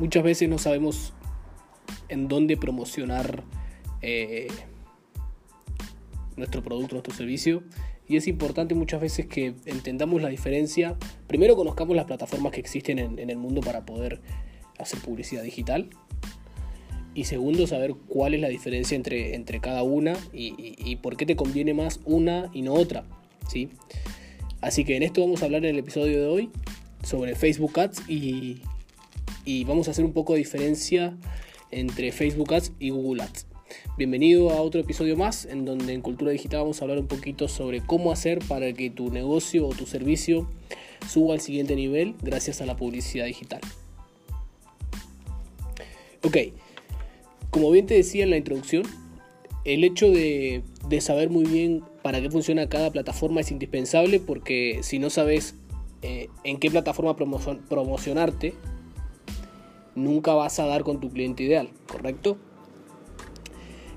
muchas veces no sabemos en dónde promocionar eh, nuestro producto, nuestro servicio. Y es importante muchas veces que entendamos la diferencia. Primero conozcamos las plataformas que existen en, el mundo para poder hacer publicidad digital. Y segundo, saber cuál es la diferencia entre, entre cada una y, por qué te conviene más una y no otra. ¿sí? Así que en esto vamos a hablar en el episodio de hoy sobre Facebook Ads y, y vamos a hacer un poco de diferencia entre Facebook Ads y Google Ads. Bienvenido a otro episodio más en donde en Cultura Digital vamos a hablar un poquito sobre cómo hacer para que tu negocio o tu servicio suba al siguiente nivel gracias a la publicidad digital. Ok, como bien te decía en la introducción, el hecho de, saber muy bien para qué funciona cada plataforma es indispensable porque si no sabes eh, en qué plataforma promocionarte, nunca vas a dar con tu cliente ideal, ¿correcto?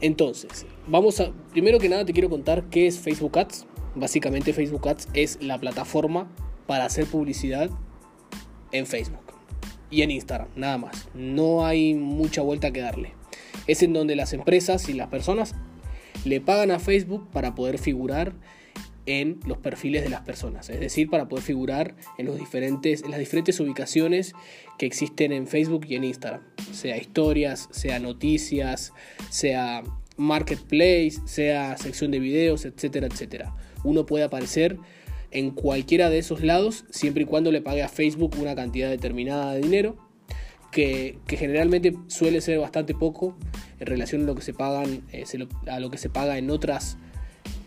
Entonces, vamos a, primero que nada te quiero contar qué es Facebook Ads. Básicamente Facebook Ads es la plataforma para hacer publicidad en Facebook y en Instagram, nada más. No hay mucha vuelta que darle. Es en donde las empresas y las personas le pagan a Facebook para poder figurar en los perfiles de las personas, es decir, para poder figurar en, los diferentes, en las diferentes ubicaciones que existen en Facebook y en Instagram, sea historias, sea noticias, sea marketplace, sea sección de videos, etcétera, etcétera. Uno puede aparecer en cualquiera de esos lados siempre y cuando le pague a Facebook una cantidad determinada de dinero que, generalmente suele ser bastante poco en relación a lo que se pagan eh, a lo que se paga en otras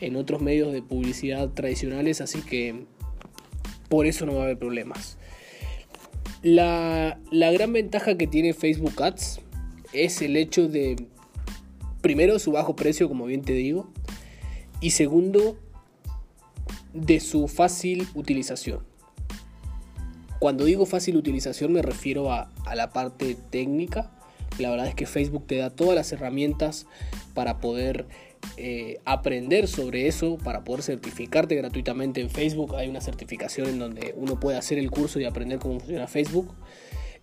en otros medios de publicidad tradicionales, así que por eso no va a haber problemas. La, gran ventaja que tiene Facebook Ads es el hecho de, primero, su bajo precio, como bien te digo, y segundo, de su fácil utilización. Cuando digo fácil utilización me refiero a, a la parte técnica. La verdad es que Facebook te da todas las herramientas para poder eh, aprender sobre eso para poder certificarte gratuitamente en Facebook. Hay una certificación en donde uno puede hacer el curso y aprender cómo funciona Facebook.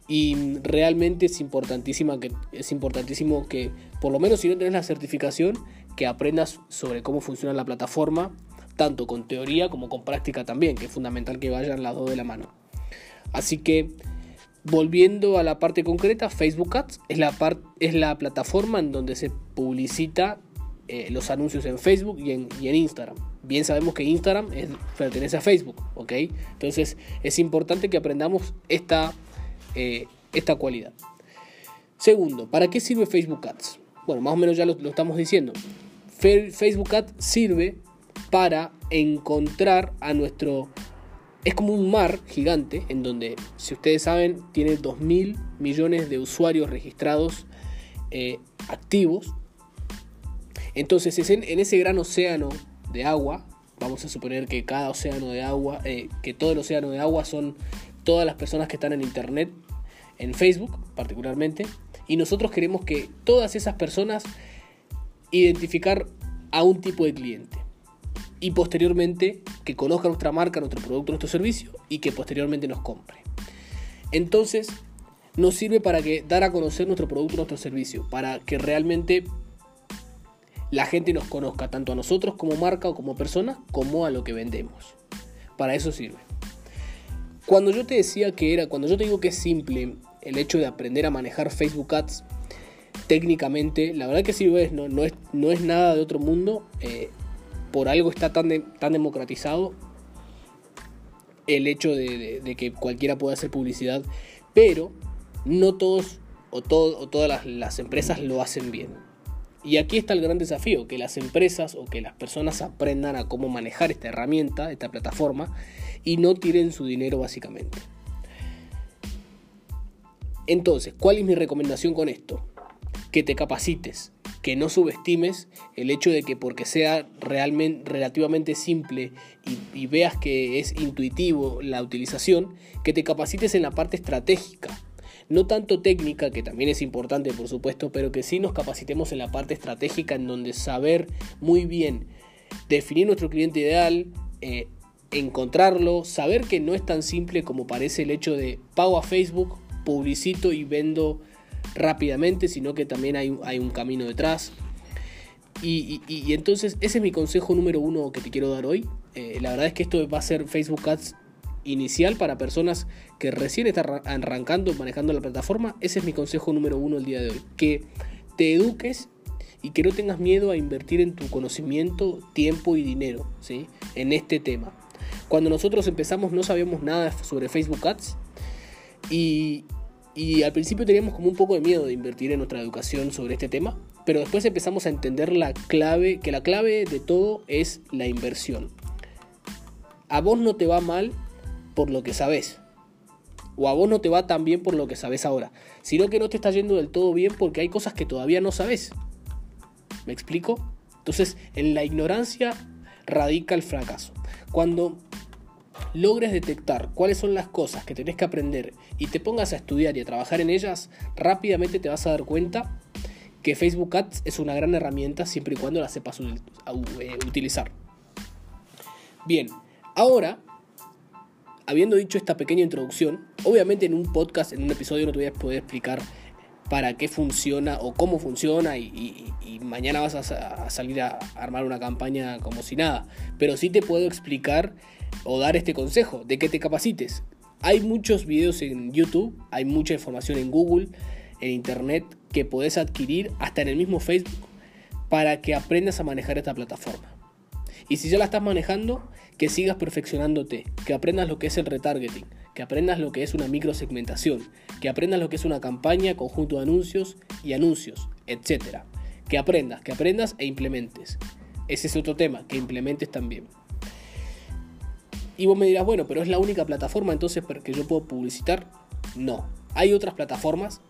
Y realmente es importantísima que es importantísimo que por lo menos si no tenés la certificación que aprendas sobre cómo funciona la plataforma tanto con teoría como con práctica también, que es fundamental que vayan las dos de la mano. Así que volviendo a la parte concreta, Facebook Ads es la, es la plataforma en donde se publicita eh, los anuncios en Facebook y en, Instagram. Bien sabemos que Instagram pertenece a Facebook, ¿ok? Entonces es importante que aprendamos esta, eh, esta cualidad. Segundo, ¿para qué sirve Facebook Ads? Bueno, más o menos ya lo, estamos diciendo. Facebook Ads sirve para encontrar a nuestro... Es como un mar gigante en donde, si ustedes saben, tiene 2.000 millones de usuarios registrados eh, activos entonces, en, ese gran océano de agua, vamos a suponer que cada océano de agua, eh, que todo el océano de agua son todas las personas que están en Internet, en Facebook particularmente, y nosotros queremos que todas esas personas identificar a un tipo de cliente y posteriormente que conozca nuestra marca, nuestro producto, nuestro servicio y que posteriormente nos compre. Entonces, nos sirve para que dar a conocer nuestro producto, nuestro servicio, para que realmente la gente nos conozca tanto a nosotros como marca o como persona como a lo que vendemos. Para eso sirve. Cuando yo te decía que era, cuando yo te digo que es simple el hecho de aprender a manejar Facebook Ads técnicamente, la verdad que sí lo es, no, no, es, no es nada de otro mundo. Eh, por algo está tan, tan democratizado el hecho de, que cualquiera pueda hacer publicidad, pero no todos o, o todas las empresas lo hacen bien. Y aquí está el gran desafío, que las empresas o que las personas aprendan a cómo manejar esta herramienta, esta plataforma, y no tiren su dinero básicamente. Entonces, ¿cuál es mi recomendación con esto? Que te capacites, que no subestimes el hecho de que porque sea realmente, relativamente simple y, y veas que es intuitivo la utilización, que te capacites en la parte estratégica no tanto técnica, que también es importante por supuesto, pero que sí nos capacitemos en la parte estratégica en donde saber muy bien definir nuestro cliente ideal, eh, encontrarlo, saber que no es tan simple como parece el hecho de pago a Facebook publicito y vendo rápidamente, sino que también hay, hay un camino detrás. Y, entonces ese es mi consejo número uno que te quiero dar hoy. Eh, la verdad es que esto va a ser Facebook Ads inicial para personas que recién están arrancando, manejando la plataforma. Ese es mi consejo número uno el día de hoy. Que te eduques y que no tengas miedo a invertir en tu conocimiento, tiempo y dinero ¿sí? en este tema. Cuando nosotros empezamos no sabíamos nada sobre Facebook Ads y, y al principio teníamos como un poco de miedo de invertir en nuestra educación sobre este tema, pero después empezamos a entender la clave, que la clave de todo es la inversión. A vos no te va mal por lo que sabes, o a vos no te va tan bien por lo que sabes ahora, sino que no te está yendo del todo bien porque hay cosas que todavía no sabes. ¿Me explico? Entonces, en la ignorancia radica el fracaso. Cuando logres detectar cuáles son las cosas que tenés que aprender y te pongas a estudiar y a trabajar en ellas, rápidamente te vas a dar cuenta que Facebook Ads es una gran herramienta siempre y cuando la sepas eh, utilizar. Bien, ahora, habiendo dicho esta pequeña introducción, obviamente en un podcast, en un episodio no te voy a poder explicar para qué funciona o cómo funciona y, mañana vas a, salir a armar una campaña como si nada. Pero sí te puedo explicar o dar este consejo de que te capacites. Hay muchos videos en YouTube, hay mucha información en Google, en Internet que podés adquirir hasta en el mismo Facebook para que aprendas a manejar esta plataforma. Y si ya la estás manejando, que sigas perfeccionándote, que aprendas lo que es el retargeting, que aprendas lo que es una microsegmentación, que aprendas lo que es una campaña, conjunto de anuncios y anuncios, etc. Que aprendas, que aprendas e implementes. Ese es otro tema, que implementes también. Y vos me dirás, bueno, pero es la única plataforma entonces que yo puedo publicitar. No, hay otras plataformas.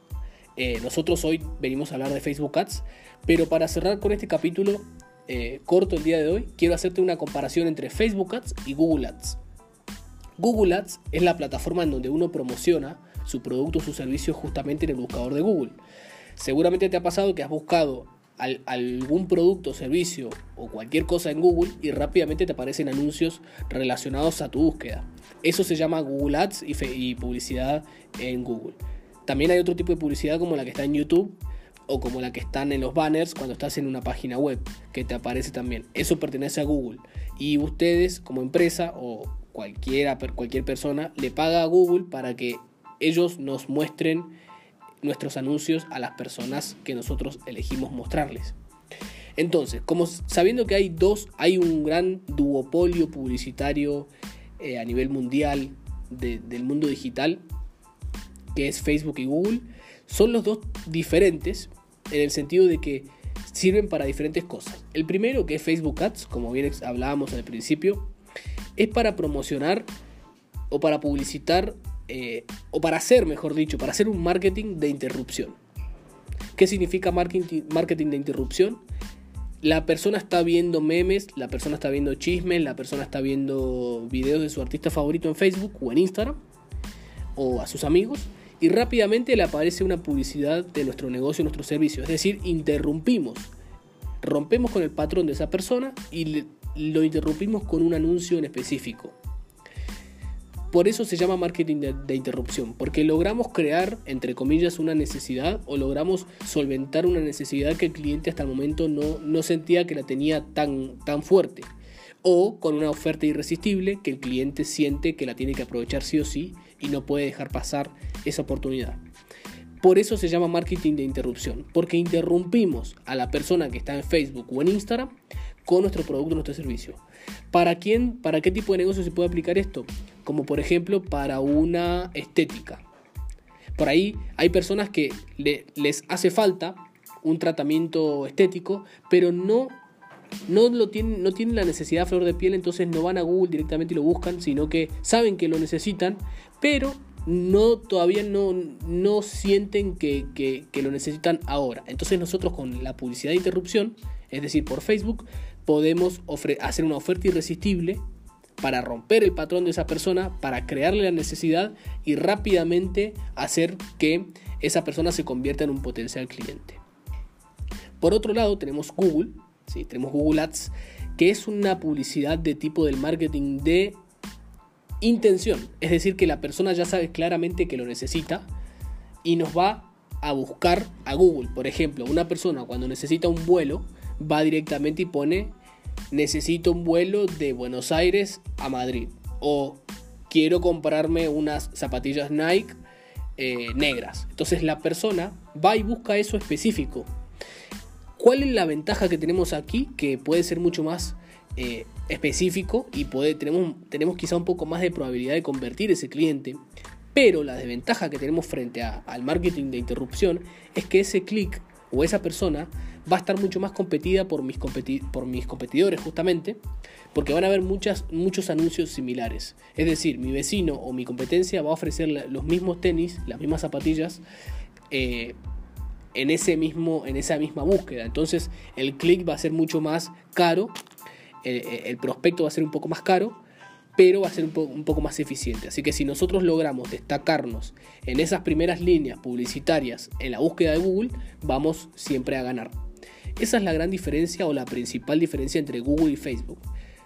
Eh, nosotros hoy venimos a hablar de Facebook Ads, pero para cerrar con este capítulo eh, corto el día de hoy, quiero hacerte una comparación entre Facebook Ads y Google Ads. Google Ads es la plataforma en donde uno promociona su producto o su servicio justamente en el buscador de Google. Seguramente te ha pasado que has buscado algún producto, servicio o cualquier cosa en Google y rápidamente te aparecen anuncios relacionados a tu búsqueda. Eso se llama Google Ads y, y publicidad en Google. También hay otro tipo de publicidad como la que está en YouTube o como la que están en los banners cuando estás en una página web que te aparece también. Eso pertenece a Google. Y ustedes como empresa o cualquiera, cualquier persona le paga a Google para que ellos nos muestren nuestros anuncios a las personas que nosotros elegimos mostrarles. Entonces, como sabiendo que hay dos, hay un gran duopolio publicitario eh, a nivel mundial del mundo digital, que es Facebook y Google, son los dos diferentes en el sentido de que sirven para diferentes cosas. El primero, que es Facebook Ads, como bien hablábamos al principio, es para promocionar o para publicitar eh, o para hacer, mejor dicho, para hacer un marketing de interrupción. ¿Qué significa marketing, marketing de interrupción? La persona está viendo memes, la persona está viendo chismes, la persona está viendo videos de su artista favorito en Facebook o en Instagram o a sus amigos y rápidamente le aparece una publicidad de nuestro negocio, nuestro servicio. Es decir, interrumpimos, rompemos con el patrón de esa persona y lo interrumpimos con un anuncio en específico. Por eso se llama marketing de, interrupción, porque logramos crear, entre comillas, una necesidad o logramos solventar una necesidad que el cliente hasta el momento no, no sentía que la tenía tan, tan fuerte. O con una oferta irresistible que el cliente siente que la tiene que aprovechar sí o sí y no puede dejar pasar esa oportunidad. Por eso se llama marketing de interrupción, porque interrumpimos a la persona que está en Facebook o en Instagram con nuestro producto, nuestro servicio. ¿Para quién, para qué tipo de negocio se puede aplicar esto? Como por ejemplo para una estética. Por ahí hay personas que les hace falta un tratamiento estético, pero no, no, lo tienen, no tienen la necesidad a flor de piel, entonces no van a Google directamente y lo buscan, sino que saben que lo necesitan, pero no, todavía no, no sienten que, que lo necesitan ahora. Entonces nosotros con la publicidad de interrupción, es decir, por Facebook, podemos hacer una oferta irresistible para romper el patrón de esa persona, para crearle la necesidad y rápidamente hacer que esa persona se convierta en un potencial cliente. Por otro lado, tenemos Google, tenemos Google Ads, que es una publicidad de tipo del marketing de intención, es decir, que la persona ya sabe claramente que lo necesita, y nos va a buscar a Google. Por ejemplo, una persona cuando necesita un vuelo va directamente y pone necesito un vuelo de Buenos Aires a Madrid o quiero comprarme unas zapatillas Nike eh, negras. Entonces la persona va y busca eso específico. ¿Cuál es la ventaja que tenemos aquí? Que puede ser mucho más eh, específico y puede, tenemos, tenemos quizá un poco más de probabilidad de convertir ese cliente. Pero la desventaja que tenemos frente al marketing de interrupción es que ese clic o esa persona va a estar mucho más competida por mis, por mis competidores justamente, porque van a haber muchas, muchos anuncios similares. Es decir, mi vecino o mi competencia va a ofrecer los mismos tenis, las mismas zapatillas, eh, en, ese mismo, en esa misma búsqueda. Entonces el clic va a ser mucho más caro, el prospecto va a ser un poco más caro, pero va a ser un, poco más eficiente. Así que si nosotros logramos destacarnos en esas primeras líneas publicitarias en la búsqueda de Google, vamos siempre a ganar. Esa es la gran diferencia o la principal diferencia entre Google y Facebook.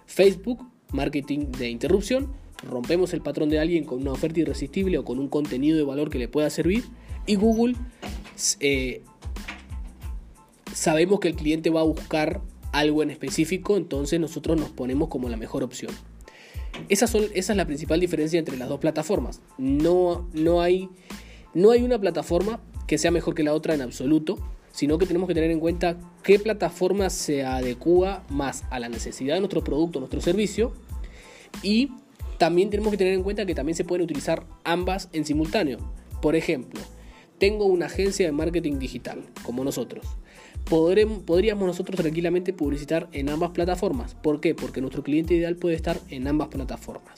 Facebook, marketing de interrupción, rompemos el patrón de alguien con una oferta irresistible o con un contenido de valor que le pueda servir. Y Google, eh, sabemos que el cliente va a buscar algo en específico, entonces nosotros nos ponemos como la mejor opción. Esa, son, esa es la principal diferencia entre las dos plataformas. No, no, hay, no hay una plataforma que sea mejor que la otra en absoluto, sino que tenemos que tener en cuenta qué plataforma se adecua más a la necesidad de nuestro producto, nuestro servicio, y también tenemos que tener en cuenta que también se pueden utilizar ambas en simultáneo. Por ejemplo, tengo una agencia de marketing digital, como nosotros podríamos nosotros tranquilamente publicitar en ambas plataformas. ¿Por qué? Porque nuestro cliente ideal puede estar en ambas plataformas.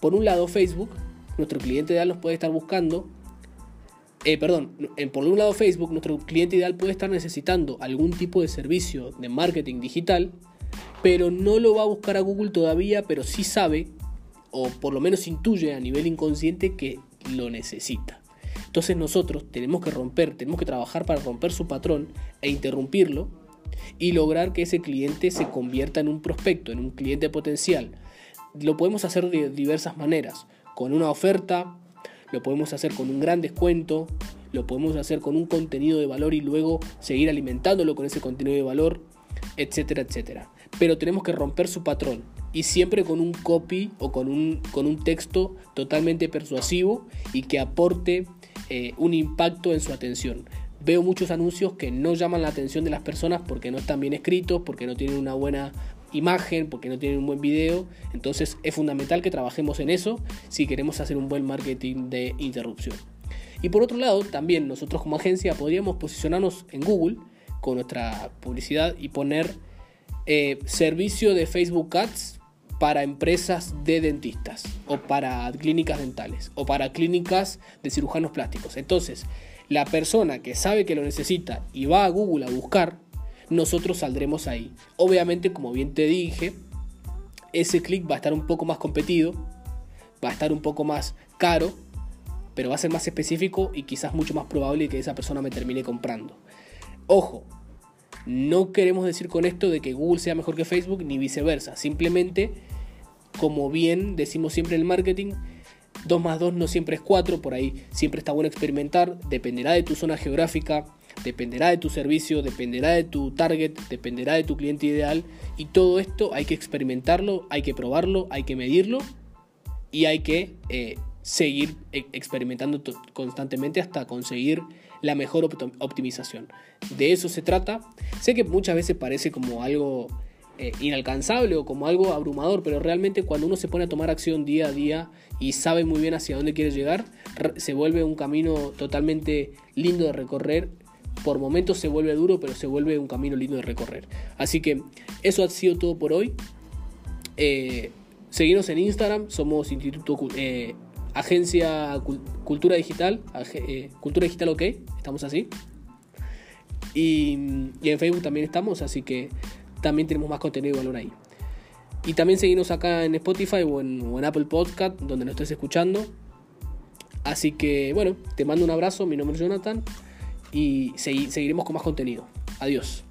Por un lado, Facebook, nuestro cliente ideal nos puede estar buscando. Eh, perdón, por un lado Facebook, nuestro cliente ideal puede estar necesitando algún tipo de servicio de marketing digital, pero no lo va a buscar a Google todavía, pero sí sabe, o por lo menos intuye a nivel inconsciente que lo necesita. Entonces nosotros tenemos que romper, tenemos que trabajar para romper su patrón e interrumpirlo y lograr que ese cliente se convierta en un prospecto, en un cliente potencial. Lo podemos hacer de diversas maneras, con una oferta, lo podemos hacer con un gran descuento, lo podemos hacer con un contenido de valor y luego seguir alimentándolo con ese contenido de valor, etcétera, etcétera. Pero tenemos que romper su patrón y siempre con un copy o con un, con un texto totalmente persuasivo y que aporte eh, un impacto en su atención. Veo muchos anuncios que no llaman la atención de las personas porque no están bien escritos, porque no tienen una buena imagen, porque no tienen un buen video. Entonces es fundamental que trabajemos en eso si queremos hacer un buen marketing de interrupción. Y por otro lado, también nosotros como agencia podríamos posicionarnos en Google con nuestra publicidad y poner eh, servicio de Facebook Ads para empresas de dentistas o para clínicas dentales o para clínicas de cirujanos plásticos. Entonces, la persona que sabe que lo necesita y va a Google a buscar, nosotros saldremos ahí. Obviamente, como bien te dije, ese clic va a estar un poco más competido, va a estar un poco más caro, pero va a ser más específico y quizás mucho más probable que esa persona me termine comprando. Ojo, no queremos decir con esto de que Google sea mejor que Facebook ni viceversa. Simplemente, como bien decimos siempre en el marketing, 2 más 2 no siempre es 4, por ahí siempre está bueno experimentar, dependerá de tu zona geográfica, dependerá de tu servicio, dependerá de tu target, dependerá de tu cliente ideal y todo esto hay que experimentarlo, hay que probarlo, hay que medirlo y hay que eh, seguir e-, experimentando constantemente hasta conseguir la mejor optimización. De eso se trata. Sé que muchas veces parece como algo eh, inalcanzable o como algo abrumador, pero realmente cuando uno se pone a tomar acción día a día y sabe muy bien hacia dónde quiere llegar, se vuelve un camino totalmente lindo de recorrer. Por momentos se vuelve duro, pero se vuelve un camino lindo de recorrer. Así que eso ha sido todo por hoy. Eh, seguimos en Instagram, somos Instituto eh, Agencia Cultura Digital, eh, Cultura Digital OK, estamos así. Y, en Facebook también estamos, así que también tenemos más contenido de valor ahí. Y también seguimos acá en Spotify o en, Apple Podcast, donde nos estés escuchando. Así que bueno, te mando un abrazo, mi nombre es Jonathan y seguiremos con más contenido. Adiós.